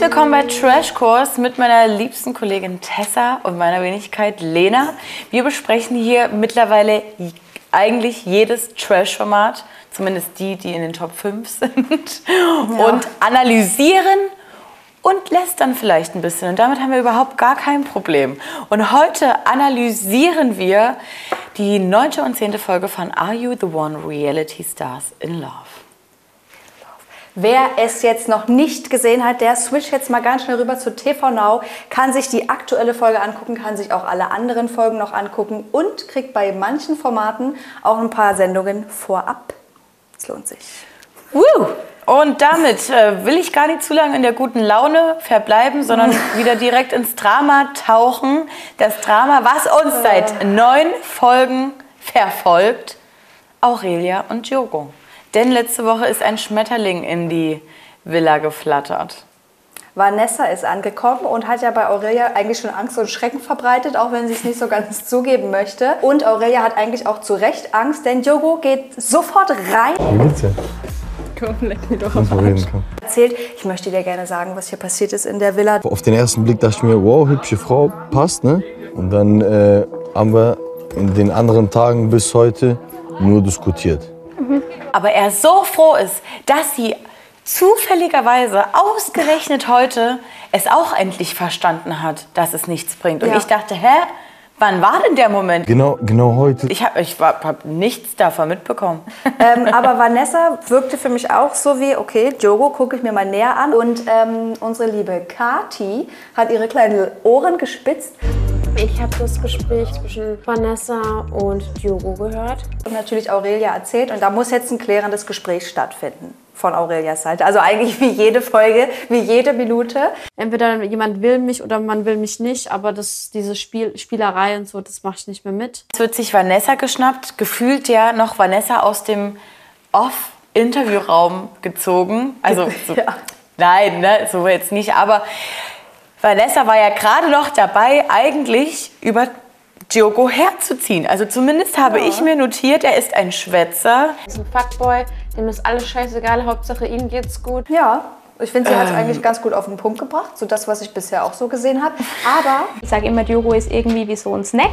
Herzlich willkommen bei Trash Course mit meiner liebsten Kollegin Tessa und meiner Wenigkeit Lena. Wir besprechen hier mittlerweile eigentlich jedes Trash-Format, zumindest die, die in den Top 5 sind, ja. und analysieren und lästern vielleicht ein bisschen. Und damit haben wir überhaupt gar kein Problem. Und heute analysieren wir die neunte und zehnte Folge von Are You the One Reality Stars in Love? Wer es jetzt noch nicht gesehen hat, der switcht jetzt mal ganz schnell rüber zu TV Now, kann sich die aktuelle Folge angucken, kann sich auch alle anderen Folgen noch angucken und kriegt bei manchen Formaten auch ein paar Sendungen vorab. Es lohnt sich. Woo! Und damit äh, will ich gar nicht zu lange in der guten Laune verbleiben, sondern wieder direkt ins Drama tauchen. Das Drama, was uns seit neun Folgen verfolgt, Aurelia und Diogo. Denn letzte Woche ist ein Schmetterling in die Villa geflattert. Vanessa ist angekommen und hat ja bei Aurelia eigentlich schon Angst und Schrecken verbreitet, auch wenn sie es nicht so ganz zugeben möchte. Und Aurelia hat eigentlich auch zu Recht Angst, denn Diogo geht sofort rein. Wie geht's dir? Komm, leck mir doch am Arsch. Erzählt, ich möchte dir gerne sagen, was hier passiert ist in der Villa. Auf den ersten Blick dachte ich mir, wow, hübsche Frau, passt, ne? Und dann äh, haben wir in den anderen Tagen bis heute nur diskutiert. Aber er so froh ist, dass sie zufälligerweise ausgerechnet heute es auch endlich verstanden hat, dass es nichts bringt. Und ja. ich dachte, hä? Wann war denn der Moment? Genau, genau heute. Ich habe ich hab nichts davon mitbekommen. Ähm, aber Vanessa wirkte für mich auch so wie, okay, Jogo gucke ich mir mal näher an. Und ähm, unsere liebe Kati hat ihre kleinen Ohren gespitzt. Ich habe das Gespräch zwischen Vanessa und Diogo gehört. Und natürlich Aurelia erzählt. Und da muss jetzt ein klärendes Gespräch stattfinden von Aurelias Seite. Also eigentlich wie jede Folge, wie jede Minute. Entweder jemand will mich oder man will mich nicht, aber das, diese Spiel, Spielerei und so, das mache ich nicht mehr mit. Es wird sich Vanessa geschnappt, gefühlt ja noch Vanessa aus dem Off-Interviewraum gezogen. Also so, ja. nein, ne, so jetzt nicht, aber Vanessa war ja gerade noch dabei, eigentlich über Diogo herzuziehen. Also zumindest habe ja. ich mir notiert, er ist ein Schwätzer. Er ist ein Fuckboy, dem ist alles scheißegal, Hauptsache ihm geht's gut. Ja, ich finde, sie hat es ähm. eigentlich ganz gut auf den Punkt gebracht, so das, was ich bisher auch so gesehen habe. Aber ich sage immer, Diogo ist irgendwie wie so ein Snack.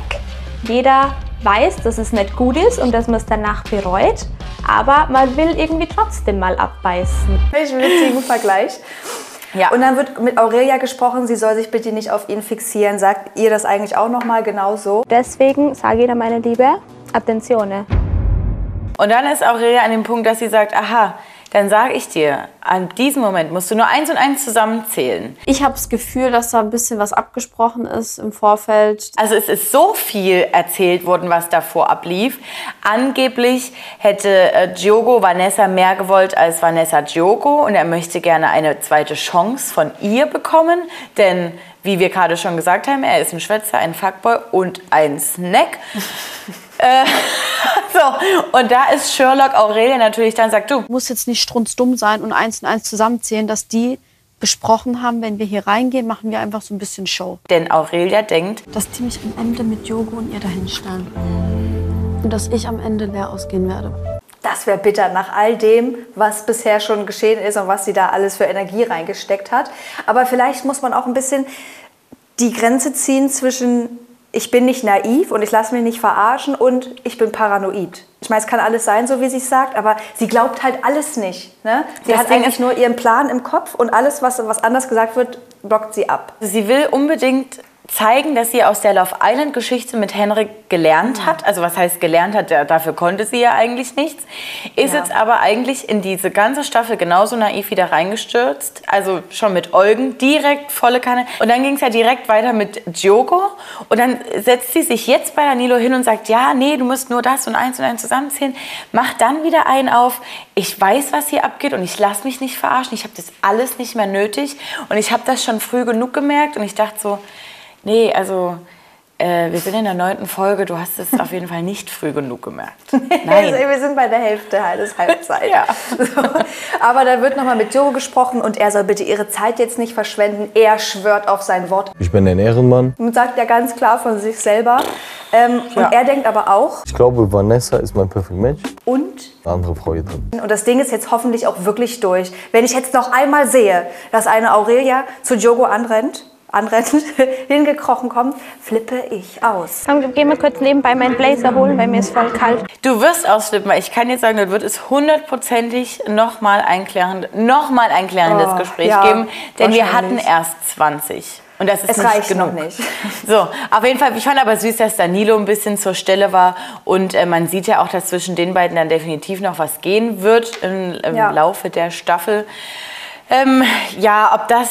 Jeder weiß, dass es nicht gut ist und dass man es danach bereut, aber man will irgendwie trotzdem mal abbeißen. Ich will witzigen Vergleich. Ja. Und dann wird mit Aurelia gesprochen, sie soll sich bitte nicht auf ihn fixieren. Sagt ihr das eigentlich auch nochmal genau so? Deswegen sage ich dir, meine Liebe, Attenzione. Und dann ist Aurelia an dem Punkt, dass sie sagt, aha, dann sage ich dir, an diesem Moment musst du nur eins und eins zusammenzählen. Ich habe das Gefühl, dass da ein bisschen was abgesprochen ist im Vorfeld. Also es ist so viel erzählt worden, was davor ablief. Angeblich hätte äh, Diogo Vanessa mehr gewollt als Vanessa Diogo und er möchte gerne eine zweite Chance von ihr bekommen, denn wie wir gerade schon gesagt haben, er ist ein Schwätzer, ein Fuckboy und ein Snack. äh, so, und da ist Sherlock Aurelia natürlich dann sagt, du musst jetzt nicht strunzdumm sein und eins und eins zusammenzählen, dass die besprochen haben, wenn wir hier reingehen, machen wir einfach so ein bisschen Show. Denn Aurelia denkt, dass die mich am Ende mit Jogo und ihr dahin stellen. Und dass ich am Ende leer ausgehen werde. Das wäre bitter nach all dem, was bisher schon geschehen ist und was sie da alles für Energie reingesteckt hat. Aber vielleicht muss man auch ein bisschen die Grenze ziehen zwischen ich bin nicht naiv und ich lasse mich nicht verarschen und ich bin paranoid. Ich meine, es kann alles sein, so wie sie es sagt, aber sie glaubt halt alles nicht. Ne? Sie das hat eigentlich nur ihren Plan im Kopf und alles, was, was anders gesagt wird, blockt sie ab. Sie will unbedingt zeigen, dass sie aus der Love Island Geschichte mit Henrik gelernt hat. Also was heißt gelernt hat, dafür konnte sie ja eigentlich nichts. Ist ja. jetzt aber eigentlich in diese ganze Staffel genauso naiv wieder reingestürzt. Also schon mit Eugen direkt volle Kanne. Und dann ging es ja direkt weiter mit Diogo. Und dann setzt sie sich jetzt bei Danilo hin und sagt, ja, nee, du musst nur das und eins und eins zusammenzählen. Macht dann wieder einen auf, ich weiß, was hier abgeht und ich lasse mich nicht verarschen. Ich habe das alles nicht mehr nötig. Und ich habe das schon früh genug gemerkt und ich dachte so, nee, also Äh, wir sind in der neunten Folge. Du hast es auf jeden Fall nicht früh genug gemerkt. Nein. wir sind bei der Hälfte des Halbzeit. Ja. So. Aber da wird nochmal mit Joe gesprochen und er soll bitte ihre Zeit jetzt nicht verschwenden. Er schwört auf sein Wort Ich bin ein Ehrenmann. und sagt ja ganz klar von sich selber. Ähm, Ja. Und er denkt aber auch, Ich glaube, Vanessa ist mein perfekt Match. und Eine andere Frau hier drin. Und das Ding ist jetzt hoffentlich auch wirklich durch. Wenn ich jetzt noch einmal sehe, dass eine Aurelia zu Jogo anrennt, anrennt, hingekrochen kommt, flippe ich aus. Komm, gehen wir kurz nebenbei meinen Blazer holen, weil mir ist voll kalt. Du wirst ausflippen, weil ich kann jetzt sagen, das wird es hundertprozentig nochmal ein, klärend, noch mal ein klärendes Oh, Gespräch ja, geben, denn wir hatten erst 20. Und das ist Es nicht reicht genug. noch nicht. So, auf jeden Fall, ich fand aber süß, dass Danilo ein bisschen zur Stelle war. Und äh, man sieht ja auch, dass zwischen den beiden dann definitiv noch was gehen wird im, im Ja. Laufe der Staffel. Ähm, ja, ob das.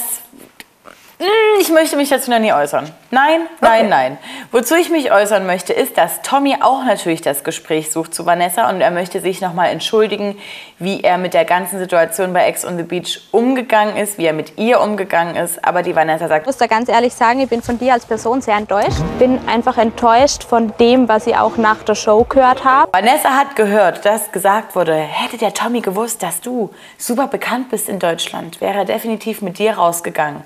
Hm, Ich möchte mich dazu noch nie äußern. Nein, nein, Okay. nein. Wozu ich mich äußern möchte, ist, dass Tommy auch natürlich das Gespräch sucht zu Vanessa und er möchte sich nochmal entschuldigen, wie er mit der ganzen Situation bei Ex on the Beach umgegangen ist, wie er mit ihr umgegangen ist. Aber die Vanessa sagt, Ich muss da ganz ehrlich sagen, ich bin von dir als Person sehr enttäuscht. Bin einfach enttäuscht von dem, was ich auch nach der Show gehört habe. Vanessa hat gehört, dass gesagt wurde, hätte der Tommy gewusst, dass du super bekannt bist in Deutschland, wäre er definitiv mit dir rausgegangen.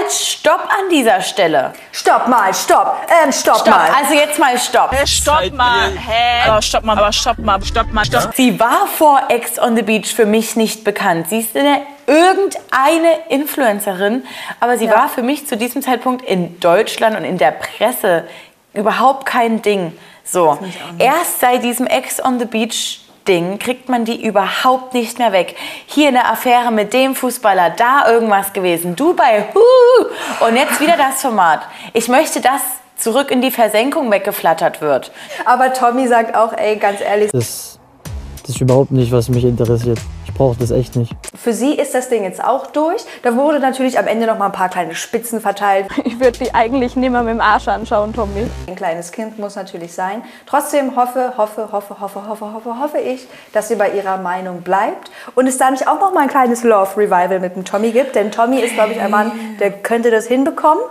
Halt, stopp an dieser Stelle. Stopp mal, stopp, ähm, stopp, Stopp, mal. also jetzt mal stopp. Stopp mal, hä? Aber stopp mal, aber stopp mal, stopp mal, stopp. Sie war vor Ex on the Beach für mich nicht bekannt. Sie ist eine, irgendeine Influencerin, aber sie war für mich zu diesem Zeitpunkt in Deutschland und in der Presse überhaupt kein Ding. So, erst seit diesem Ex on the Beach Ding kriegt man die überhaupt nicht mehr weg. Hier eine Affäre mit dem Fußballer, da irgendwas gewesen, du bei Hu und jetzt wieder das Format. Ich möchte, dass zurück in die Versenkung weggeflattert wird. Aber Tommy sagt auch, ey, ganz ehrlich, Das, das ist überhaupt nicht, was mich interessiert. Ich brauche das echt nicht. für sie ist das Ding jetzt auch durch. Da wurde natürlich am Ende noch mal ein paar kleine Spitzen verteilt. Ich würde die eigentlich nimmer mit dem Arsch anschauen, Tommy. Ein kleines Kind muss natürlich sein. Trotzdem hoffe, hoffe, hoffe, hoffe, hoffe, hoffe, hoffe ich, dass sie bei ihrer Meinung bleibt und es da nicht auch noch mal ein kleines Love Revival mit dem Tommy gibt. Denn Tommy ist, glaube ich, ein Mann, der könnte das hinbekommen,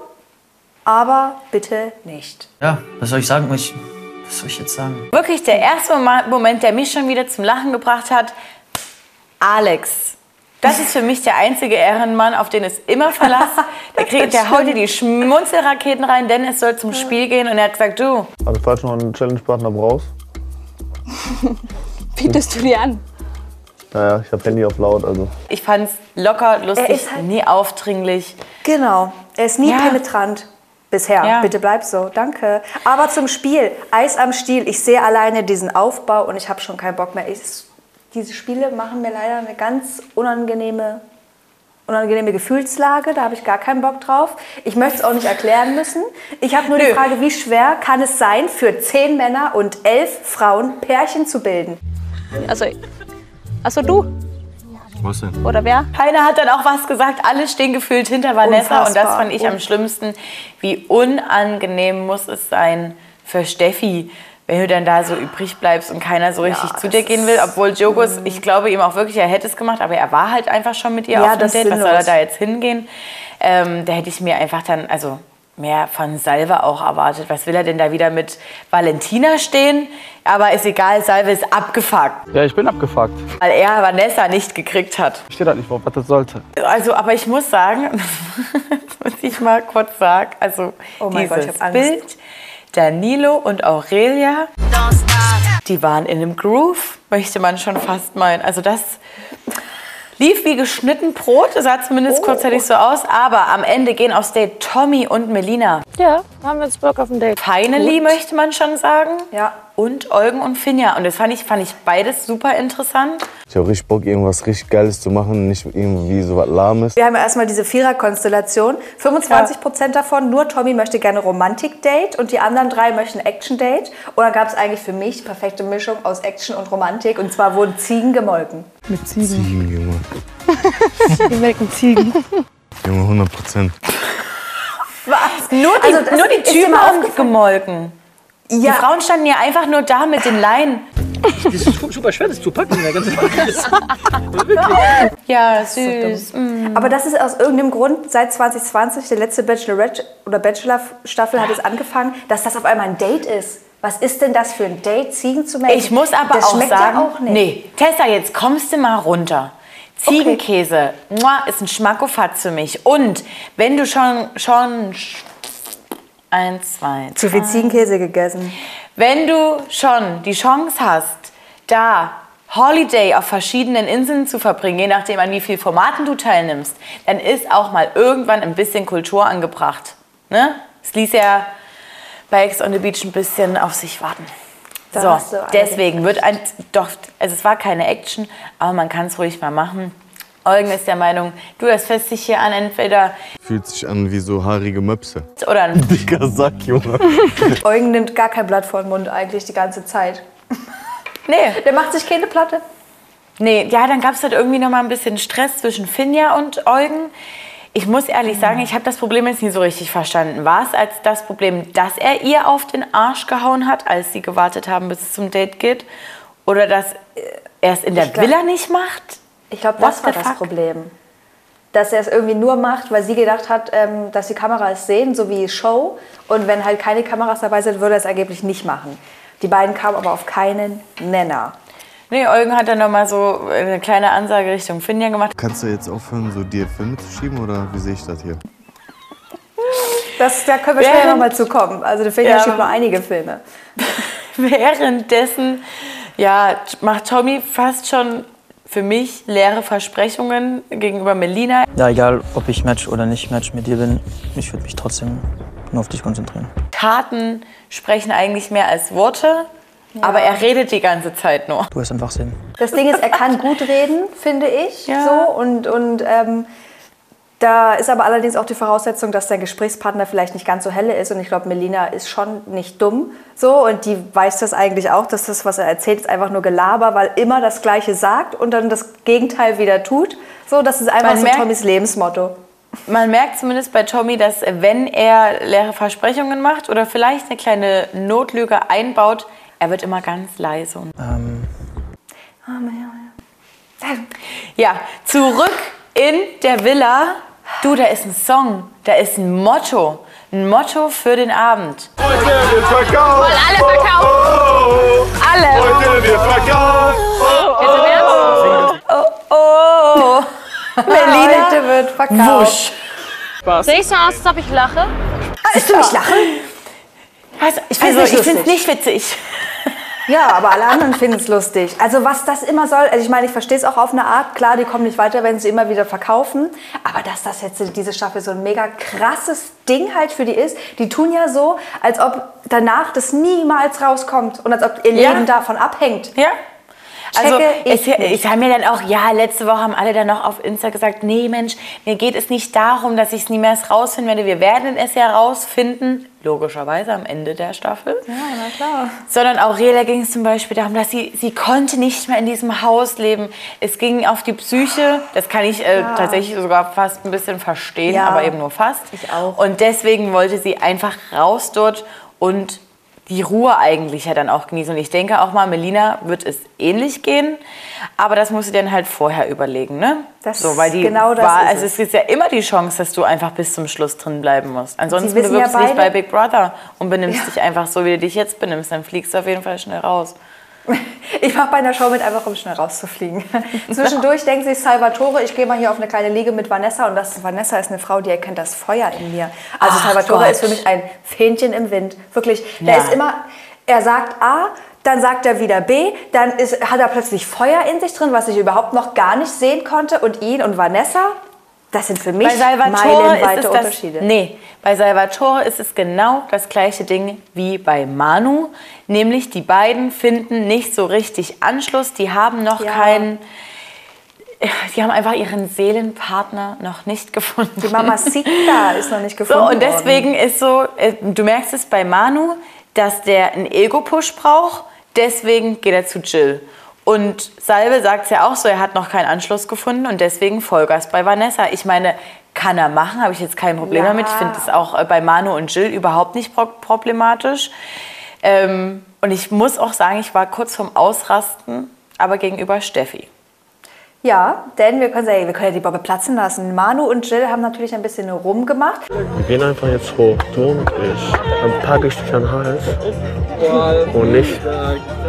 aber bitte nicht. Ja, was soll ich sagen? Ich, was soll ich jetzt sagen? Wirklich der erste Moment, der mich schon wieder zum Lachen gebracht hat, Alex. Das ist für mich der einzige Ehrenmann, auf den es immer Verlass. Der, kriegt, der haut dir die Schmunzelraketen rein, denn es soll zum Spiel gehen. Und er hat gesagt, du, Also falls du noch einen Challenge-Partner brauchst, Bietest du dir an? naja, ich habe Handy auf laut, also ich fand's locker, lustig, ist halt- nie aufdringlich. Genau. Er ist nie Ja. penetrant. Bisher. Ja. Bitte bleib so. Danke. Aber zum Spiel. Eis am Stiel. Ich sehe alleine diesen Aufbau und ich habe schon keinen Bock mehr. Ich, diese Spiele machen mir leider eine ganz unangenehme, unangenehme Gefühlslage. Da habe ich gar keinen Bock drauf. Ich möchte es auch nicht erklären müssen. Ich habe nur die Nö. Frage, wie schwer kann es sein, für zehn Männer und elf Frauen Pärchen zu bilden? Also, also du Was denn? oder wer? Keiner hat dann auch was gesagt. Alle stehen gefühlt hinter Vanessa. Und das Unfassbar. fand ich am schlimmsten. Wie unangenehm muss es sein für Steffi, wenn du dann da so übrig bleibst und keiner so richtig zu dir gehen will. Obwohl Jogos, ich glaube ihm auch wirklich, er hätte es gemacht, aber er war halt einfach schon mit ihr Ja, auf dem Date. Was soll er da jetzt hingehen? Ähm, da hätte ich mir einfach dann, also mehr von Salve auch erwartet. Was will er denn da wieder mit Valentina stehen? Aber ist egal, Salve ist abgefuckt, Ja, ich bin abgefuckt. weil er Vanessa nicht gekriegt hat. Ich stehe da nicht was das sollte. Also, aber ich muss sagen, muss ich mal kurz sagen, also Oh mein Gott, dieses ich hab Angst. Bild, Danilo und Aurelia, die waren in einem Groove, möchte man schon fast meinen. Also das lief wie geschnitten Brot, sah zumindest kurzzeitig so aus, aber am Ende gehen aufs Date Tommy und Melina. Ja, haben wir jetzt Bock auf ein Date. Finally, möchte man schon sagen. Ja. Und Eugen und Finja. Und das fand ich, fand ich beides super interessant. Ich habe richtig Bock, irgendwas richtig Geiles zu machen, nicht irgendwie so was Lahmes. Wir haben ja erstmal diese Vierer-Konstellation. 25 Prozent davon, nur Tommy möchte gerne Romantik-Date und die anderen drei möchten Action-Date. Und dann gab es eigentlich für mich die perfekte Mischung aus Action und Romantik. Und zwar wurden Ziegen gemolken. Mit Ziegen. Ziegen, Junge. Die melken Ziegen. Junge, 100 Prozent. Nur die, Also nur die ist Typen gemolken. Die Ja, Frauen standen ja einfach nur da mit den Leinen. Das ist super schwer, das zu packen Ja, süß. Mm. Aber das ist aus irgendeinem Grund seit 2020, der letzte Bachelorette oder Bachelor-Staffel hat es angefangen, dass das auf einmal ein Date ist. Was ist denn das für ein Date, Ziegen zu melken? Ich muss aber das auch schmeckt sagen, ja auch nicht. nee, Tessa, jetzt kommst du mal runter. Ziegenkäse mua, ist ein Schmackofatz für mich. Und wenn du schon, schon, eins, zwei, Zu viel drei. Ziegenkäse gegessen. Wenn du schon die Chance hast, da Holiday auf verschiedenen Inseln zu verbringen, je nachdem an wie vielen Formaten du teilnimmst, dann ist auch mal irgendwann ein bisschen Kultur angebracht. Ne? Es ließ ja bei Ex on the Beach ein bisschen auf sich warten. Da so, deswegen wird ein, doch, also es war keine Action, aber man kann es ruhig mal machen. Eugen ist der Meinung, du, das fässt sich hier an, entweder Fühlt sich an wie so haarige Möpse. oder ein Dicker Sack, Junge. Eugen nimmt gar kein Blatt vor den Mund eigentlich die ganze Zeit. Nee. Der macht sich keine Platte. Nee, ja, dann gab es halt irgendwie noch mal ein bisschen Stress zwischen Finja und Eugen. Ich muss ehrlich sagen, ich habe das Problem jetzt nie so richtig verstanden. War es als das Problem, dass er ihr auf den Arsch gehauen hat, als sie gewartet haben, bis es zum Date geht? Oder dass er es in der Villa nicht macht? Ich glaube, das war das fuck? Problem. Dass er es irgendwie nur macht, weil sie gedacht hat, ähm, dass die Kameras sehen, so wie Show. Und wenn halt keine Kameras dabei sind, würde er es angeblich nicht machen. Die beiden kamen aber auf keinen Nenner. Nee, Eugen hat dann noch mal so eine kleine Ansage Richtung Finja gemacht. Kannst du jetzt aufhören, so dir Filme zu schieben oder wie sehe ich das hier? Das, da können wir später Während- noch mal zu kommen. Also der Finja Ja. schiebt noch einige Filme. Währenddessen ja, macht Tommy fast schon für mich leere Versprechungen gegenüber Melina. Ja, egal ob ich Match oder nicht Match mit dir bin, ich würde mich trotzdem nur auf dich konzentrieren. Taten sprechen eigentlich mehr als Worte, aber er redet die ganze Zeit nur. Du hast einfach Sinn. Das Ding ist, er kann gut reden, finde ich. Ja. So, und und ähm, da ist aber allerdings auch die Voraussetzung, dass der Gesprächspartner vielleicht nicht ganz so helle ist. Und ich glaube, Melina ist schon nicht dumm. So, und die weiß das eigentlich auch, dass das, was er erzählt, ist einfach nur Gelaber, weil immer das Gleiche sagt und dann das Gegenteil wieder tut. So, das ist einfach Man so merkt- Tommys Lebensmotto. Man merkt zumindest bei Tommy, dass wenn er leere Versprechungen macht oder vielleicht eine kleine Notlüge einbaut, er wird immer ganz leise. Und Ähm, ja, zurück in der Villa. Du, da ist ein Song, da ist ein Motto. Ein Motto für den Abend. Heute wird verkauft. Wollen alle verkaufen? Alle. Heute wird verkauft. Jetzt im Ernst? Oh, oh. Melina, Heute wird verkauft. wusch. Sehe ich so aus, als ob ich lache? Willst du mich lachen? Also, ich also, nicht finde es lustig. nicht witzig. Ja, aber alle anderen finden es lustig. Also was das immer soll, also ich meine, ich verstehe es auch auf eine Art. Klar, die kommen nicht weiter, wenn sie immer wieder verkaufen. Aber dass das jetzt diese Staffel so ein mega krasses Ding halt für die ist, die tun ja so, als ob danach das niemals rauskommt und als ob ihr Ja. Leben davon abhängt. Ja. Also es, ich haben mir dann auch, ja, letzte Woche haben alle dann noch auf Insta gesagt, nee Mensch, mir geht es nicht darum, dass ich es nie mehr rausfinden werde. Wir werden es ja rausfinden, logischerweise am Ende der Staffel. Ja, na klar. Sondern Aurelia ging es zum Beispiel darum, dass sie, sie konnte nicht mehr in diesem Haus leben. Es ging auf die Psyche, das kann ich äh, Ja. tatsächlich sogar fast ein bisschen verstehen, Ja. aber eben nur fast. Ich auch. Und deswegen wollte sie einfach raus dort und die Ruhe eigentlich ja dann auch genießen. Und ich denke auch mal, Melina wird es ähnlich gehen, aber das musst du dir dann halt vorher überlegen, ne? Das- so, weil die genau das war, ist also es. gibt ja immer die Chance, dass du einfach bis zum Schluss drin bleiben musst. Ansonsten wissen ja bewirbst du dich bei Big Brother und benimmst Ja. dich einfach so, wie du dich jetzt benimmst. Dann fliegst du auf jeden Fall schnell raus. Ich mache bei einer Show mit, einfach um schnell rauszufliegen. Zwischendurch denkt sich Salvatore, ich gehe mal hier auf eine kleine Liege mit Vanessa und das Vanessa ist eine Frau, die erkennt das Feuer in mir. Also Ach Salvatore Gott. ist für mich ein Fähnchen im Wind. Wirklich, der Ja. ist immer, er sagt A, dann sagt er wieder B, dann ist, hat er plötzlich Feuer in sich drin, was ich überhaupt noch gar nicht sehen konnte. Und ihn und Vanessa, das sind für mich Bei Salvatore meilenweite ist es das, Unterschiede. nee, bei Salvatore ist es genau das gleiche Ding wie bei Manu, nämlich die beiden finden nicht so richtig Anschluss, die haben noch Ja. keinen, die haben einfach ihren Seelenpartner noch nicht gefunden. Die Mamacita ist noch nicht gefunden So, und deswegen ist so, äh, du merkst es bei Manu, dass der einen Ego-Push braucht, deswegen geht er zu Jill. Und Salve sagt es ja auch so, er hat noch keinen Anschluss gefunden und deswegen Vollgas bei Vanessa. Ich meine, kann er machen, habe ich jetzt kein Problem Ja. damit. Ich finde es auch äh, bei Manu und Jill überhaupt nicht pro problematisch. Ähm, und ich muss auch sagen, ich war kurz vorm Ausrasten, aber gegenüber Steffi. Ja, denn wir können, ja, wir können ja die Bobbe platzen lassen. Manu und Jill haben natürlich ein bisschen rumgemacht. Wir gehen einfach jetzt hoch, du und ich. Dann packe ich dich an den Hals. Und nicht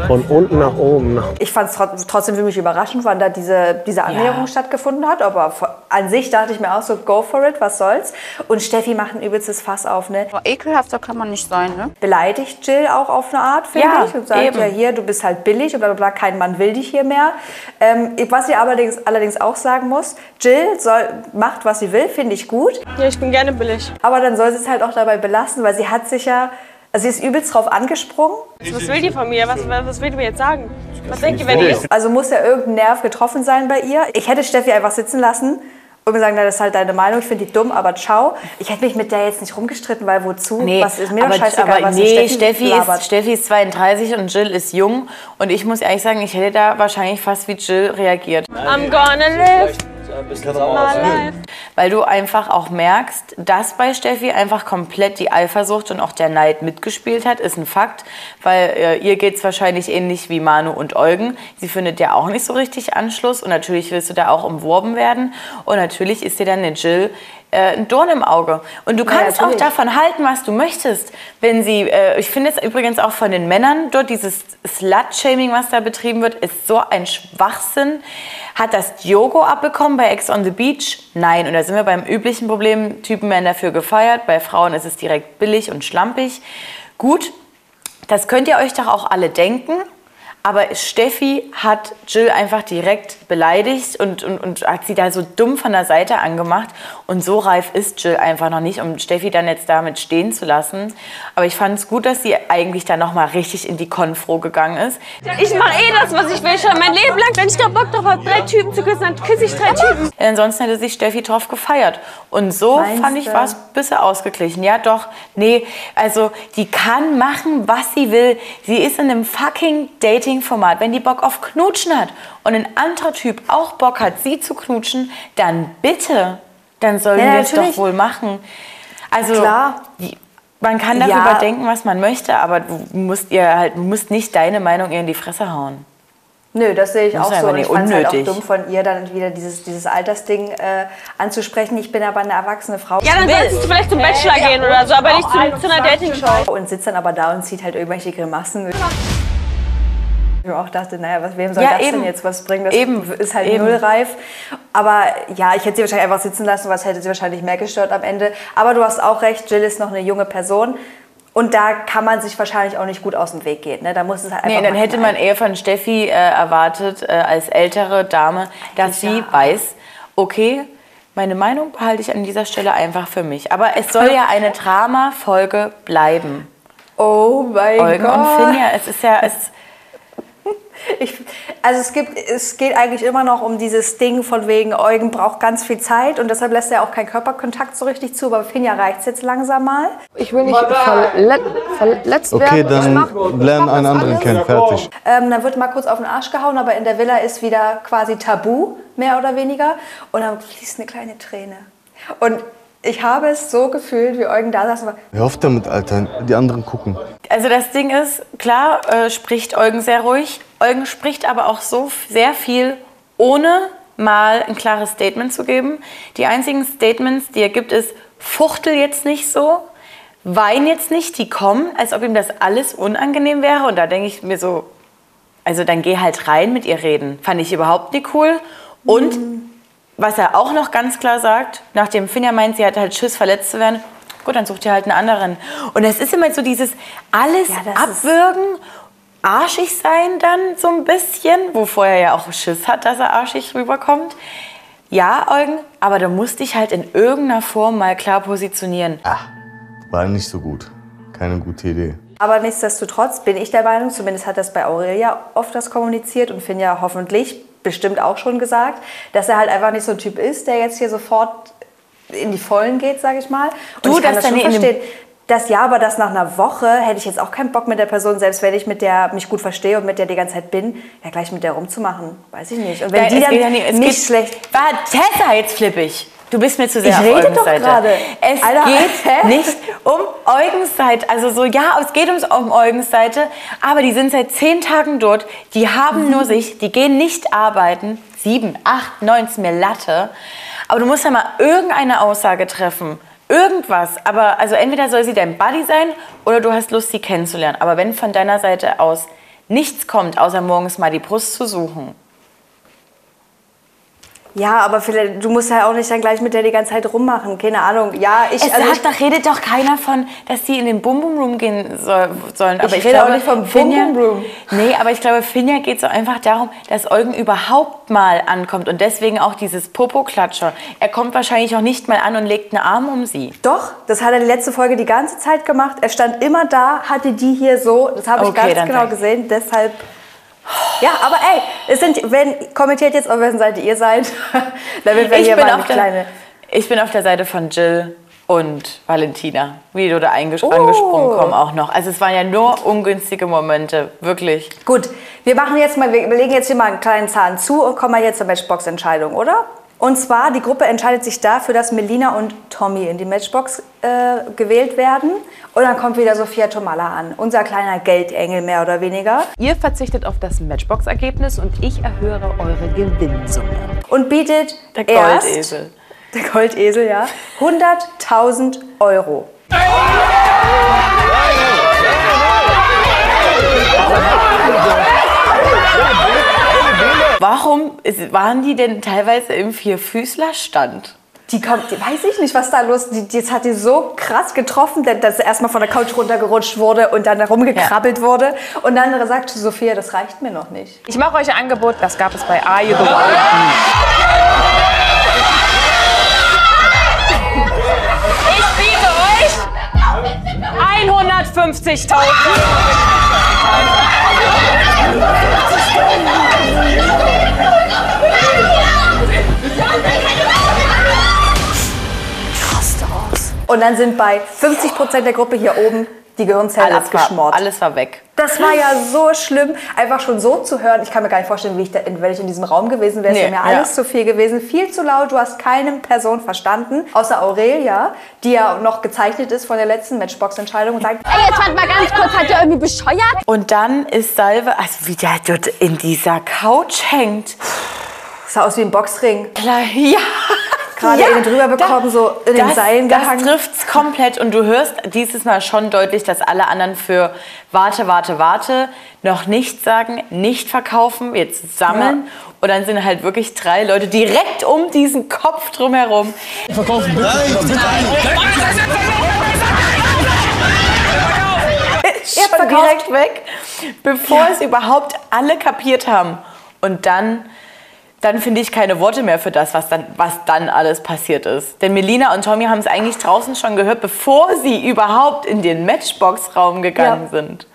von unten nach oben. Ich fand es trotzdem für mich überraschend, wann da diese, diese Annäherung stattgefunden hat. Aber an sich dachte ich mir auch so, go for it, was soll's. Und Steffi macht ein übelstes Fass auf, ne? Ekelhafter kann man nicht sein, ne? Beleidigt Jill auch auf eine Art, finde Ja, ich. Und sagt, eben. ja hier, du bist halt billig und bla bla bla, kein Mann will dich hier mehr. Ähm, was sie allerdings, allerdings auch sagen muss, Jill soll, macht, was sie will, finde ich gut. Ja, ich bin gerne billig. Aber dann soll sie es halt auch dabei belassen, weil sie hat sich ja, also sie ist übelst drauf angesprungen. Was will die von mir? Was, was will die mir jetzt sagen? Was denkt ihr, die ist? Also muss ja irgendein Nerv getroffen sein bei ihr. Ich hätte Steffi einfach sitzen lassen und mir sagen, na, das ist halt deine Meinung, ich finde die dumm, aber ciao. Ich hätte mich mit der jetzt nicht rumgestritten, weil wozu? Nee, was ist mir aber, doch scheißegal, aber was nee, Steffi, labert. ist, Steffi ist 32 und Jill ist jung. Und ich muss ehrlich sagen, ich hätte da wahrscheinlich fast wie Jill reagiert. I'm gonna live my life. Weil du einfach auch merkst, dass bei Steffi einfach komplett die Eifersucht und auch der Neid mitgespielt hat, ist ein Fakt. Weil äh, ihr geht es wahrscheinlich ähnlich wie Manu und Eugen. Sie findet ja auch nicht so richtig Anschluss und natürlich willst du da auch umworben werden. Und natürlich ist dir dann eine Jill äh, ein Dorn im Auge. Und du Ja, kannst auch natürlich. davon halten, was du möchtest. Wenn sie, äh, ich finde es übrigens auch von den Männern dort, dieses Slut-Shaming, was da betrieben wird, ist so ein Schwachsinn. Hat das Diogo abbekommen bei Ex on the Beach? Nein. Und da sind wir beim üblichen Problem. Typen werden dafür gefeiert. Bei Frauen ist es direkt billig und schlampig. Gut, das könnt ihr euch doch auch alle denken. Aber Steffi hat Jill einfach direkt beleidigt und, und, und hat sie da so dumm von der Seite angemacht. Und so reif ist Jill einfach noch nicht, um Steffi dann jetzt damit stehen zu lassen. Aber ich fand es gut, dass sie eigentlich da nochmal richtig in die Konfro gegangen ist. Ich mache eh das, was ich will, schon mein Leben lang. Wenn ich da Bock drauf habe, drei Typen zu küssen, dann küsse ich drei Typen. Ansonsten hätte sich Steffi drauf gefeiert. Und so Meinst fand ich, war es ein bisschen ausgeglichen. Ja, doch. Nee, also die kann machen, was sie will. Sie ist in einem fucking Dating-Format. Wenn die Bock auf Knutschen hat und ein anderer Typ auch Bock hat, sie zu knutschen, dann bitte. Dann sollen Ja, wir es doch wohl machen. Also, Klar. man kann Ja. darüber denken, was man möchte, aber du musst ihr halt, du musst nicht deine Meinung ihr in die Fresse hauen. Nö, das sehe ich Das auch so. einfach Und ich nicht fand es halt auch dumm von ihr, dann wieder dieses, dieses Altersding äh, anzusprechen. Ich bin aber eine erwachsene Frau. Ja, dann solltest du vielleicht zum Bachelor gehen oder so, aber nicht zu, zu einer Dating-Show. Und sitzt dann aber da und zieht halt irgendwelche Grimassen. Ich auch dachte, naja, was, wem soll Ja, das eben. denn jetzt was bringen? Das Eben. ist halt Eben. nullreif. Aber ja, ich hätte sie wahrscheinlich einfach sitzen lassen, was hätte sie wahrscheinlich mehr gestört am Ende. Aber du hast auch recht, Jill ist noch eine junge Person. Und da kann man sich wahrscheinlich auch nicht gut aus dem Weg gehen. Ne? Da muss es halt einfach Nee, dann hätte man eher von Steffi äh, erwartet, äh, als ältere Dame, dass sie weiß, okay, meine Meinung behalte ich an dieser Stelle einfach für mich. Aber es soll ja eine Drama-Folge bleiben. Oh mein Eugen Gott. und Finja, es ist ja, es, Ich, also es, gibt, es geht eigentlich immer noch um dieses Ding von wegen, Eugen braucht ganz viel Zeit und deshalb lässt er auch keinen Körperkontakt so richtig zu. Aber Finja reicht es jetzt langsam mal. Ich will nicht verle verletzt Okay, werden. dann lern einen anderen kennen. Fertig. Ähm, dann wird mal kurz auf den Arsch gehauen, aber in der Villa ist wieder quasi Tabu, mehr oder weniger. Und dann fließt eine kleine Träne. Und ich habe es so gefühlt, wie Eugen da saß und war, Hör auf damit, Alter. Die anderen gucken. also das Ding ist, klar äh, spricht Eugen sehr ruhig. Eugen spricht aber auch so sehr viel, ohne mal ein klares Statement zu geben. Die einzigen Statements, die er gibt, ist, fuchtel jetzt nicht so, wein jetzt nicht, die kommen, als ob ihm das alles unangenehm wäre. Und da denke ich mir so, also dann geh halt rein mit ihr reden. Fand ich überhaupt nicht cool. Und was er auch noch ganz klar sagt, nachdem Finja meint, sie hat halt Schiss, verletzt zu werden, gut, dann sucht ihr halt einen anderen. Und es ist immer so dieses alles Ja, abwürgen, arschig sein dann so ein bisschen, wovor er ja auch Schiss hat, dass er arschig rüberkommt. Ja, Eugen, aber du musst dich halt in irgendeiner Form mal klar positionieren. War nicht so gut. Keine gute Idee. Aber nichtsdestotrotz bin ich der Meinung, zumindest hat das bei Aurelia oft das kommuniziert und Finja hoffentlich bestimmt auch schon gesagt, dass er halt einfach nicht so ein Typ ist, der jetzt hier sofort in die Vollen geht, sage ich mal. Und Du, ich kann dass das schon verstehen. Das ja, aber das nach einer Woche hätte ich jetzt auch keinen Bock mit der Person, selbst wenn ich mit der mich gut verstehe und mit der die ganze Zeit bin, ja gleich mit der rumzumachen, weiß ich nicht. Und wenn Ja, die dann geht ja nicht- nicht schlecht War Tessa jetzt flippig? Du bist mir zu sehr Ich auf rede doch gerade. Es Alter, geht nicht um Eugens Seite. Also so, ja, es geht ums, um Eugens Seite, aber die sind seit zehn Tagen dort, die haben Mhm. nur sich, die gehen nicht arbeiten. Sieben, acht, neun ist mir Latte. Aber du musst ja mal irgendeine Aussage treffen. Irgendwas. Aber also entweder soll sie dein Buddy sein oder du hast Lust, sie kennenzulernen. Aber wenn von deiner Seite aus nichts kommt, außer morgens mal die Brust zu suchen, Ja, aber vielleicht, du musst ja auch nicht dann gleich mit der die ganze Zeit rummachen. Keine Ahnung. Ja, ich, es also sagt ich, doch, redet doch keiner von, dass die in den Bum Bum Room gehen soll, sollen. Aber Ich rede auch nicht vom Bum Bum Room. Nee, aber ich glaube, Finja geht so einfach darum, dass Eugen überhaupt mal ankommt und deswegen auch dieses Popo-Klatscher. Er kommt wahrscheinlich auch nicht mal an und legt einen Arm um sie. Doch, das hat er die letzte Folge die ganze Zeit gemacht. Er stand immer da, hatte die hier so. Das habe ich Okay, ganz genau gesehen. Deshalb. Ja, aber ey, es sind, wenn, kommentiert jetzt, auf wessen Seite ihr seid. Damit wir Ich hier bin, mal auf eine der, kleine. ich bin auf der Seite von Jill und Valentina, wie die da Oh. angesprungen kommen auch noch. Also es waren ja nur ungünstige Momente, wirklich. Gut, wir machen jetzt mal, wir legen jetzt hier mal einen kleinen Zahn zu und kommen mal jetzt zur Matchbox-Entscheidung, oder? Und zwar, die Gruppe entscheidet sich dafür, dass Melina und Tommy in die Matchbox äh, gewählt werden. Und dann kommt wieder Sophia Tomalla an, unser kleiner Geldengel mehr oder weniger. Ihr verzichtet auf das Matchbox-Ergebnis und ich erhöre eure Gewinnsumme. Und bietet Der erst, Goldesel. der Goldesel, ja, 100.000 Euro. Warum waren die denn teilweise im Vierfüßlerstand? Die kommt, die, weiß ich nicht, was da los ist. Die, das hat die so krass getroffen, dass dass sie erstmal von der Couch runtergerutscht wurde und dann herumgekrabbelt wurde. Und dann sagte Sophia, das reicht mir noch nicht. Ich mache euch ein Angebot, das gab es bei Are You The One? Ich biete euch 150.000. Raste aus. Und dann sind bei 50 Prozent der Gruppe hier oben die Gehirnzellen Alles war, abgeschmort. alles war weg. Das war ja so schlimm, einfach schon so zu hören. Ich kann mir gar nicht vorstellen, wie ich da, wenn ich in diesem Raum gewesen wäre. Es Nee, wäre mir ja. alles zu viel gewesen. Viel zu laut. Du hast keine Person verstanden, außer Aurelia, die ja noch gezeichnet ist von der letzten Matchbox-Entscheidung und sagt, Ey, jetzt warte mal ganz kurz, hat der irgendwie bescheuert? Und dann ist Salve, also wie der dort in dieser Couch hängt. Sah aus wie ein Boxring. Klar, ja. Gerade innen drüber bekommen, so in den das, Seilen das gehangen. trifft's komplett und du hörst dieses Mal schon deutlich, dass alle anderen für warte, warte, warte noch nicht sagen, nicht verkaufen, jetzt sammeln. Und dann sind halt wirklich drei Leute direkt um diesen Kopf drumherum. Verkaufen bitte. Schon direkt weg, bevor es überhaupt alle kapiert haben. Und dann, dann finde ich keine Worte mehr für das, was dann, was dann alles passiert ist. Denn Melina und Tommy haben es eigentlich draußen schon gehört, bevor sie überhaupt in den Matchbox-Raum gegangen Ja. sind.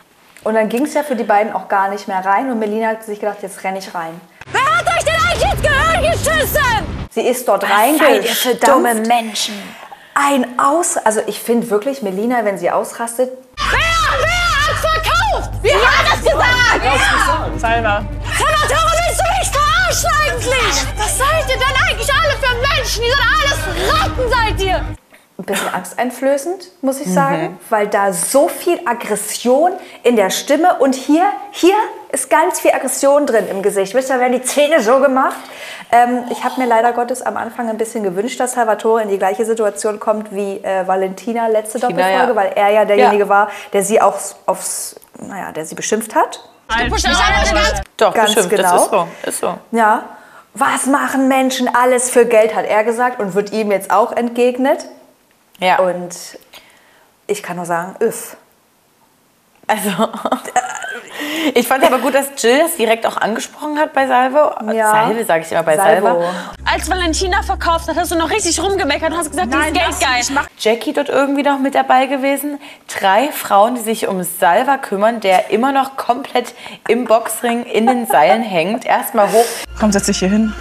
Und dann ging es ja für die beiden auch gar nicht mehr rein. Und Melina hat sich gedacht, jetzt renne ich rein. Wer hat euch denn eigentlich ins Gehirn geschissen? Sie ist dort Was seid ihr für reingestampft. dumme Menschen? Ein Aus... Also ich finde wirklich, Melina, wenn sie ausrastet, Wer, wer hat's verkauft? Wer hat das gesagt? Salva. Salvatore, verarschen eigentlich? Was seid ihr denn eigentlich alle für Menschen? Die sind alles Ratten, seid ihr? ein bisschen angsteinflößend, muss ich sagen, weil da so viel Aggression in der Stimme und hier, hier ist ganz viel Aggression drin im Gesicht. Wisst ihr, da werden die Zähne so gemacht. Ähm, ich habe mir leider Gottes am Anfang ein bisschen gewünscht, dass Salvatore in die gleiche Situation kommt wie äh, Valentina letzte Doppelfolge, ja. weil er ja derjenige Ja. war, der sie auch aufs, naja, der sie beschimpft hat. Du pusht mich einfach ganz Doch, Ganz bestimmt, genau. das ist so. Ist so. Ja. Was machen Menschen alles für Geld, hat er gesagt und wird ihm jetzt auch entgegnet. Ja. Und ich kann nur sagen, öff. Also, ich fand aber gut, dass Jill das direkt auch angesprochen hat bei Salvo. Ja. Salve sage ich immer bei Salvo. Salva. Als Valentina verkauft hat, hast du noch richtig rumgemeckert und hast gesagt, die ist geldgeil. Jackie dort irgendwie noch mit dabei gewesen. Drei Frauen, die sich um Salva kümmern, der immer noch komplett im Boxring in den Seilen hängt. Erstmal hoch. Komm, setz dich hier hin.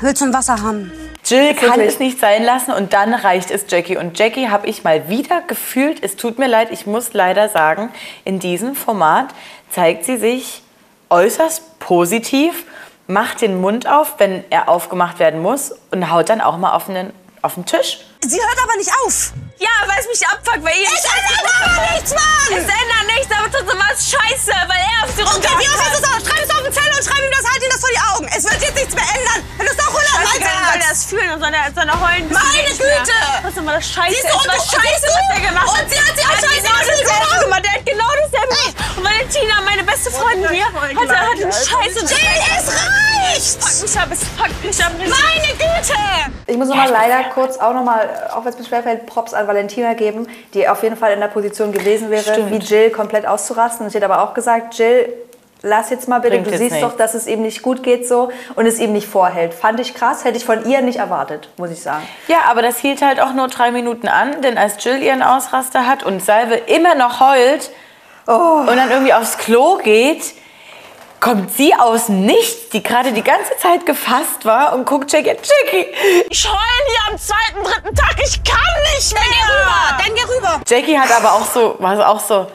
Willst du ein Wasser haben? Jill kann es nicht sein lassen und dann reicht es Jackie. Und Jackie habe ich mal wieder gefühlt, es tut mir leid, ich muss leider sagen, in diesem Format zeigt sie sich äußerst positiv, macht den Mund auf, wenn er aufgemacht werden muss und haut dann auch mal auf den, auf den Tisch. Sie hört aber nicht auf. Ja, weil es mich abfuckt, weil ihr Es ändert aber nichts, Mann! Es ändert nichts, aber trotzdem war es scheiße, weil er auf sie Okay, wie oft hast du es auch? Schreib es auf den Zettel und schreib ihm das, halt ihm das vor die Augen. Es wird jetzt nichts mehr ändern, wenn du es noch hundertmal Scheiße, soll er sagst. das fühlen und soll er, soll er heulen? bis Meine zum Güte! Trotzdem war das scheiße. Siehst du, es und war du- scheiße, was der gemacht hat. Und sie hat sich auch Er scheiße genau gefühlt, dasselbe oder? gemacht. Der hat genau dasselbe gemacht. Und Valentina, meine beste Freundin hier, hat, hat den Scheiße. Jill, es reicht! Fuck mich ab, es fuckt mich ab. Meine Güte! Ich muss noch mal leider kurz auch noch mal, auch wenn es mir schwerfällt, Props an Valentina geben, die auf jeden Fall in der Position gewesen wäre, Stimmt. wie Jill komplett auszurasten. Und sie hat aber auch gesagt, Jill, lass jetzt mal bitte, Bringt du siehst nicht. doch, dass es ihm nicht gut geht so und es ihm nicht vorhält. Fand ich krass, hätte ich von ihr nicht erwartet, muss ich sagen. Ja, aber das hielt halt auch nur drei Minuten an, denn als Jill ihren Ausraster hat und Salve immer noch heult und dann irgendwie aufs Klo geht, kommt sie aus dem Nichts, die gerade die ganze Zeit gefasst war und guckt Jackie, Jackie, Ich heule hier am zweiten, dritten Tag. Ich kann nicht mehr. Dann geh rüber, dann geh rüber. Jackie hat aber auch so, war auch so,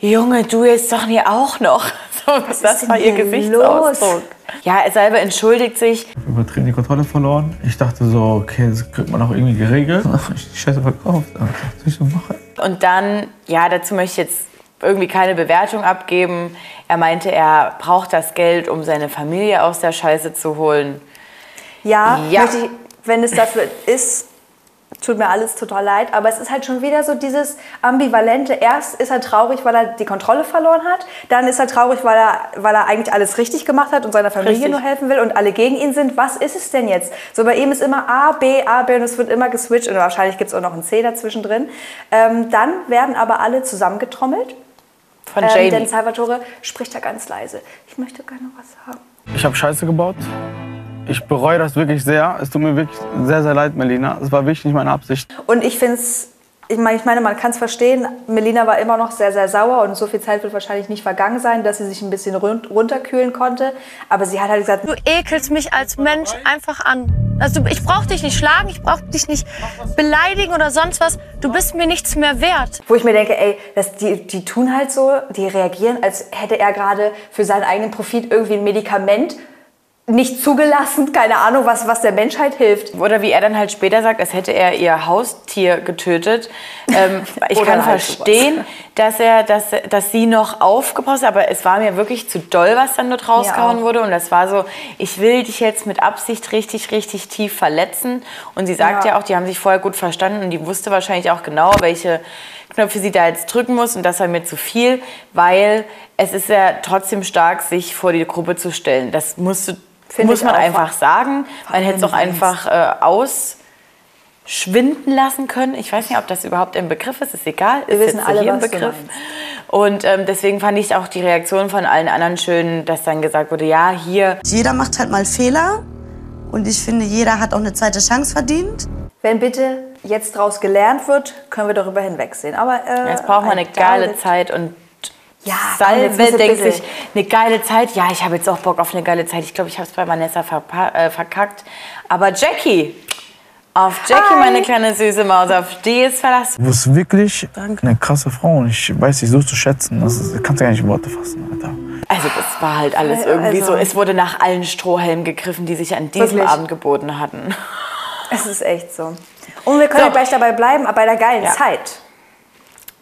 Junge, du jetzt doch nie auch noch. So, das war ihr Gesichtsausdruck. Ja, er selber entschuldigt sich. übertrieben die Kontrolle verloren. Ich dachte so, okay, das kriegt man auch irgendwie geregelt. Dann ich die Scheiße verkauft. Was soll ich so machen? Und dann, ja, dazu möchte ich jetzt irgendwie keine Bewertung abgeben. Er meinte, er braucht das Geld, um seine Familie aus der Scheiße zu holen. Ja, Ja. ich, wenn es dafür ist, tut mir alles total leid, aber es ist halt schon wieder so dieses ambivalente. Erst ist er traurig, weil er die Kontrolle verloren hat, dann ist er traurig, weil er, weil er eigentlich alles richtig gemacht hat und seiner Familie Richtig. nur helfen will und alle gegen ihn sind. Was ist es denn jetzt? So bei ihm ist immer A, B, A, B und es wird immer geswitcht und wahrscheinlich gibt es auch noch ein C dazwischen drin. Ähm, dann werden aber alle zusammengetrommelt. Von Ähm, Jamie. denn Salvatore spricht da ganz leise. Ich möchte gerne was sagen. Ich habe Scheiße gebaut. Ich bereue das wirklich sehr. Es tut mir wirklich sehr, sehr leid, Melina. Es war wirklich nicht meine Absicht. Und ich finde es, ich meine, man kann es verstehen, Melina war immer noch sehr, sehr sauer und so viel Zeit wird wahrscheinlich nicht vergangen sein, dass sie sich ein bisschen run runterkühlen konnte. Aber sie hat halt gesagt, Du ekelst mich als Mensch einfach an. Also ich brauche dich nicht schlagen, ich brauche dich nicht beleidigen oder sonst was. Du bist mir nichts mehr wert. wo ich mir denke, ey, das, die, die tun halt so, die reagieren, als hätte er gerade für seinen eigenen Profit irgendwie ein Medikament nicht zugelassen, keine Ahnung, was, was der Menschheit hilft. Oder wie er dann halt später sagt, als hätte er ihr Haustier getötet. Ähm, ich kann halt verstehen, dass, er, dass, dass sie noch aufgepasst hat, aber es war mir wirklich zu doll, was dann dort rausgehauen auch. wurde. Und das war so, ich will dich jetzt mit Absicht richtig, richtig tief verletzen. Und sie sagt ja, Ja. auch, die haben sich vorher gut verstanden und die wusste wahrscheinlich auch genau, welche Knöpfe sie da jetzt drücken muss. Und das war mir zu viel, weil es ist ja trotzdem stark, sich vor die Gruppe zu stellen. Das musst du, Finde muss man einfach sagen. Man hätte es auch einfach äh, ausschwinden lassen können. Ich weiß nicht, ob das überhaupt ein Begriff ist. Ist egal. Wir ist wissen jetzt alle, hier ein was Begriff. Und ähm, deswegen fand ich auch die Reaktion von allen anderen schön, dass dann gesagt wurde, ja, hier. Jeder macht halt mal Fehler. Und ich finde, jeder hat auch eine zweite Chance verdient. Wenn bitte jetzt daraus gelernt wird, können wir darüber hinwegsehen. Aber äh, Jetzt braucht man eine geile doubt it. Zeit und Ja, Salve denkt sich, eine geile Zeit. Ja, ich habe jetzt auch Bock auf eine geile Zeit. Ich glaube, ich habe es bei Vanessa verpa- äh, verkackt. Aber Jackie, auf Jackie, Hi. meine kleine süße Maus, auf die ist Verlass. Du bist wirklich eine krasse Frau und ich weiß dich so zu schätzen. Das ist, kannst du gar nicht in Worte fassen, Alter. Also das war halt alles Also- irgendwie so. also- Es wurde nach allen Strohhelmen gegriffen, die sich an diesem Wirklich? Abend geboten hatten. Es ist echt so. Und wir können So. gleich dabei bleiben, aber bei der geilen Ja. Zeit.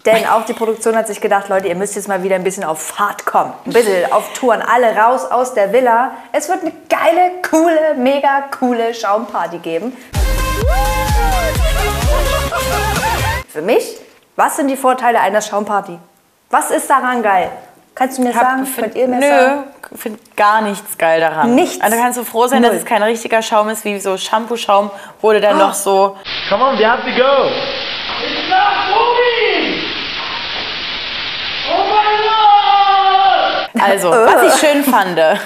Denn auch die Produktion hat sich gedacht, Leute, ihr müsst jetzt mal wieder ein bisschen auf Fahrt kommen. Ein bisschen auf Touren, alle raus aus der Villa. Es wird eine geile, coole, mega coole Schaumparty geben. Für mich, was sind die Vorteile einer Schaumparty? Was ist daran geil? Kannst du mir sagen? Könnt ihr mir sagen? Nö, finde gar nichts geil daran. Nichts? Also kannst du froh sein, Null. dass es kein richtiger Schaum ist, wie so Shampoo-Schaum wurde dann Ah. noch so. Come on, we have to go. It's not moving! Oh my god! Also, was ich schön fand. äh,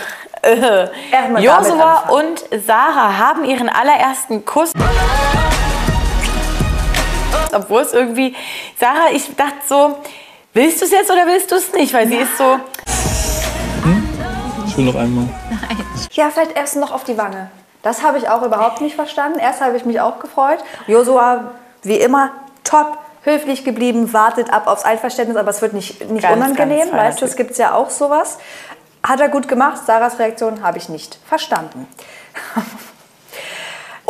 Josua und Sarah haben ihren allerersten Kuss. Obwohl es irgendwie. Sarah, ich dachte so, willst du es jetzt oder willst du es nicht? Weil sie ist so. Ich will noch einmal. Ja, vielleicht erst noch auf die Wange. Das habe ich auch überhaupt nicht verstanden. Erst habe ich mich auch gefreut. Josua, wie immer, top, höflich geblieben, wartet ab aufs Einverständnis, aber es wird nicht, nicht Ganz, unangenehm. ganz weißt du, es gibt ja auch sowas. Hat er gut gemacht. Sarahs Reaktion habe ich nicht verstanden.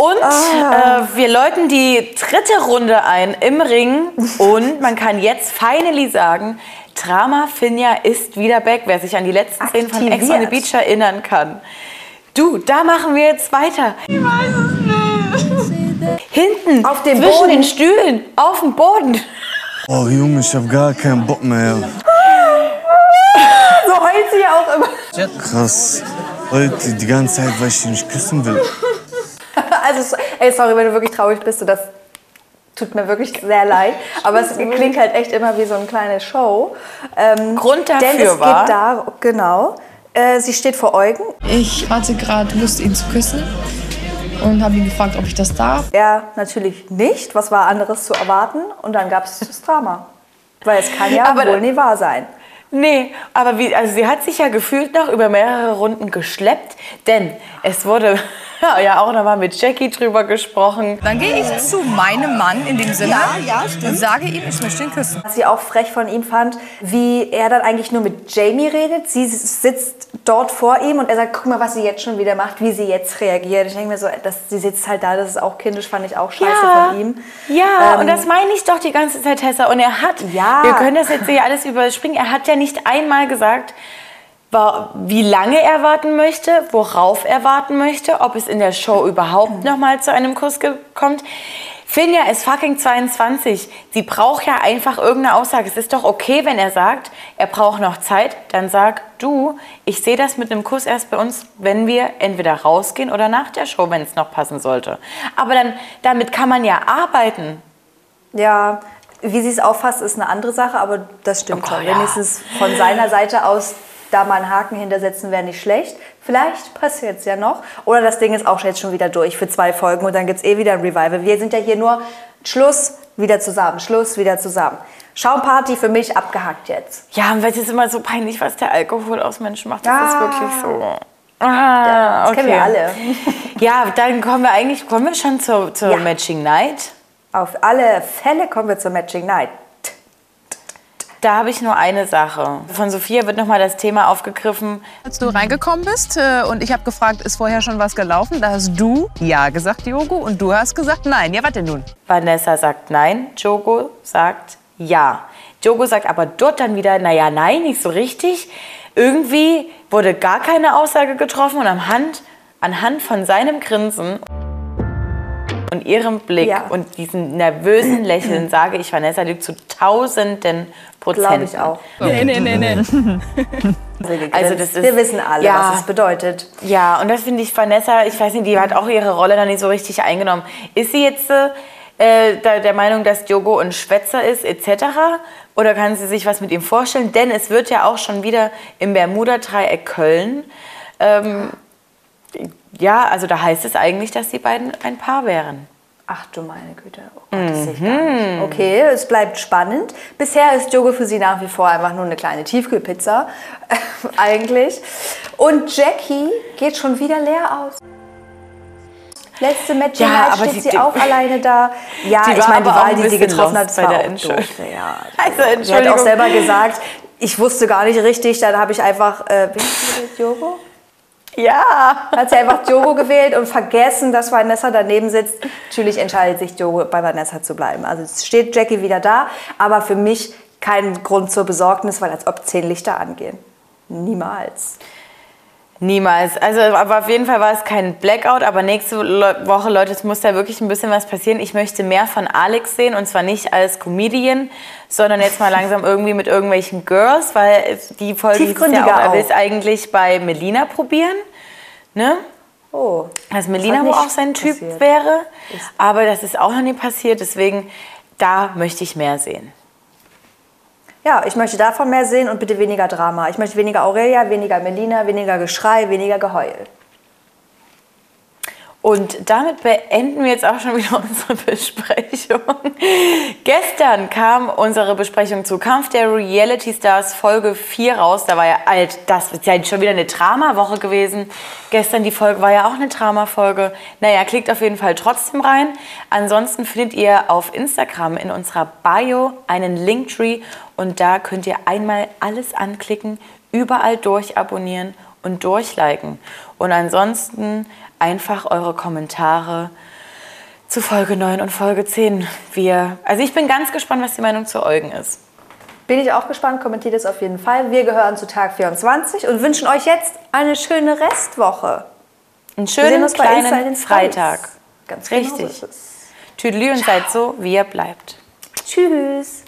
Und Ah. äh, wir läuten die dritte Runde ein im Ring. Und man kann jetzt finally sagen, Drama Finja ist wieder back. Wer sich an die letzten Szenen von Ex on the. Beach erinnern kann. Du, da machen wir jetzt weiter. Ich weiß es nicht. Hinten, Auf dem zwischen Boden. den Stühlen, auf dem Boden. Oh Junge, ich hab gar keinen Bock mehr. So heult sie ja auch immer. Krass. Heute die ganze Zeit, weil ich dich nicht küssen will. Also, ey, sorry, wenn du wirklich traurig bist, so das tut mir wirklich sehr leid. Aber es klingt halt echt immer wie so eine kleine Show. Ähm, Grund denn dafür es war- geht da, genau. Äh, sie steht vor Eugen. Ich hatte gerade Lust, ihn zu küssen und habe ihn gefragt, ob ich das darf. Er natürlich nicht. Was war anderes zu erwarten? Und dann gab es das Drama. Weil es kann ja Aber wohl nie wahr sein. Nee, aber wie, also sie hat sich ja gefühlt noch über mehrere Runden geschleppt, denn es wurde ja auch nochmal mit Jackie drüber gesprochen. Dann gehe ich zu meinem Mann in dem Sinne und sage ihm, ich möchte ihn küssen. Was sie auch frech von ihm fand, wie er dann eigentlich nur mit Jamie redet. Sie sitzt dort vor ihm und er sagt, guck mal, was sie jetzt schon wieder macht, wie sie jetzt reagiert. Ich denke mir so, dass sie sitzt halt da, das ist auch kindisch, fand ich auch scheiße Ja, von ihm. ja Ähm, und das meine ich doch die ganze Zeit, Tessa. Und er hat, Ja. wir können das jetzt hier alles überspringen, er hat ja nicht einmal gesagt, wie lange er warten möchte, worauf er warten möchte, ob es in der Show überhaupt noch mal zu einem Kuss kommt. Finja ist fucking 22. Sie braucht ja einfach irgendeine Aussage. Es ist doch okay, wenn er sagt, er braucht noch Zeit. Dann sag du, ich sehe das mit einem Kuss erst bei uns, wenn wir entweder rausgehen oder nach der Show, wenn es noch passen sollte. Aber dann, damit kann man ja arbeiten. Ja, wie sie es auffasst, ist eine andere Sache, aber das stimmt schon. ja. Wenigstens von seiner Seite aus da mal einen Haken hintersetzen wäre nicht schlecht. Vielleicht passiert es ja noch. Oder das Ding ist auch jetzt schon wieder durch für zwei Folgen und dann gibt es eh wieder ein Revival. Wir sind ja hier nur Schluss, wieder zusammen, Schluss, wieder zusammen. Schaumparty für mich abgehackt jetzt. Ja, weil es ist immer so peinlich, was der Alkohol aus Menschen macht. Das Ah. ist wirklich so. Ah, das kennen wir alle. Ja, dann kommen wir eigentlich, kommen wir schon zur, zur Ja. Matching Night. Auf alle Fälle kommen wir zur Matching Night. Da habe ich nur eine Sache. Von Sophia wird nochmal das Thema aufgegriffen. Als du reingekommen bist äh, und ich habe gefragt, ist vorher schon was gelaufen, da hast du ja gesagt, Diogo, und du hast gesagt nein. Ja, was denn nun? Vanessa sagt nein, Jogo sagt ja. Jogo sagt aber dort dann wieder, naja, nein, nicht so richtig. Irgendwie wurde gar keine Aussage getroffen und anhand, anhand von seinem Grinsen und ihrem Blick Ja. und diesem nervösen Lächeln sage ich, Vanessa lügt zu tausenden Prozent. Glaube ich auch. Nee, nee, nee, nee. Also das ist, wir wissen alle, ja, was es bedeutet. Ja, und das finde ich, Vanessa, ich weiß nicht, die hat auch ihre Rolle dann nicht so richtig eingenommen. Ist sie jetzt äh, der Meinung, dass Diogo ein Schwätzer ist, etc.? Oder kann sie sich was mit ihm vorstellen? Denn es wird ja auch schon wieder im Bermuda-Dreieck Köln. Ähm, ja, also da heißt es eigentlich, dass die beiden ein Paar wären. Ach du meine Güte. Oh Gott, das sehe ich gar nicht. Okay, es bleibt spannend. Bisher ist Jogo für sie nach wie vor einfach nur eine kleine Tiefkühlpizza. eigentlich. Und Jackie geht schon wieder leer aus. Letzte Matching Ja, steht die- sie die- auch alleine da. Ja, Die ich meine, die Wahl, die sie getroffen hat, war der auch Entscheidung. doof. Ja, Also, Sie hat Entschuldigung. auch selber gesagt, ich wusste gar nicht richtig, dann habe ich einfach, äh, bin ich mit Jogo? Ja. Hat sie einfach Diogo gewählt und vergessen, dass Vanessa daneben sitzt. Natürlich entscheidet sich Diogo, bei Vanessa zu bleiben. Also es steht Jackie wieder da, aber für mich kein Grund zur Besorgnis, weil als ob zehn Lichter angehen. Niemals. Niemals. Also, aber auf jeden Fall war es kein Blackout. Aber nächste Woche, Leute, es muss da wirklich ein bisschen was passieren. Ich möchte mehr von Alex sehen und zwar nicht als Comedian, sondern jetzt mal langsam irgendwie mit irgendwelchen Girls, weil die Folge es ja auch, er will auch. es eigentlich bei Melina probieren. Ne? Oh. Dass Melina wohl auch sein Typ passiert. wäre. Aber das ist auch noch nie passiert. Deswegen, da möchte ich mehr sehen. Ja, ich möchte davon mehr sehen und bitte weniger Drama. Ich möchte weniger Aurelia, weniger Melina, weniger Geschrei, weniger Geheul. Und damit beenden wir jetzt auch schon wieder unsere Besprechung. Gestern kam unsere Besprechung zu Kampf der Reality Stars Folge 4 raus. Da war ja alt, das ist ja schon wieder eine Drama-Woche gewesen. Gestern die Folge war ja auch eine Drama-Folge. Naja, klickt auf jeden Fall trotzdem rein. Ansonsten findet ihr auf Instagram in unserer Bio einen Linktree und da könnt ihr einmal alles anklicken überall durchabonnieren und durchliken. Und ansonsten einfach eure Kommentare zu Folge 9 und Folge 10. Wir, also ich bin ganz gespannt, was die Meinung zu Eugen ist. Bin ich auch gespannt, kommentiert es auf jeden Fall. Wir gehören zu Tag 24 und wünschen euch jetzt eine schöne Restwoche. Einen schönen kleinen. Freitag. Ganz genau so Richtig. ist es. Tüdelü und seid so, wie ihr bleibt. Tschüss.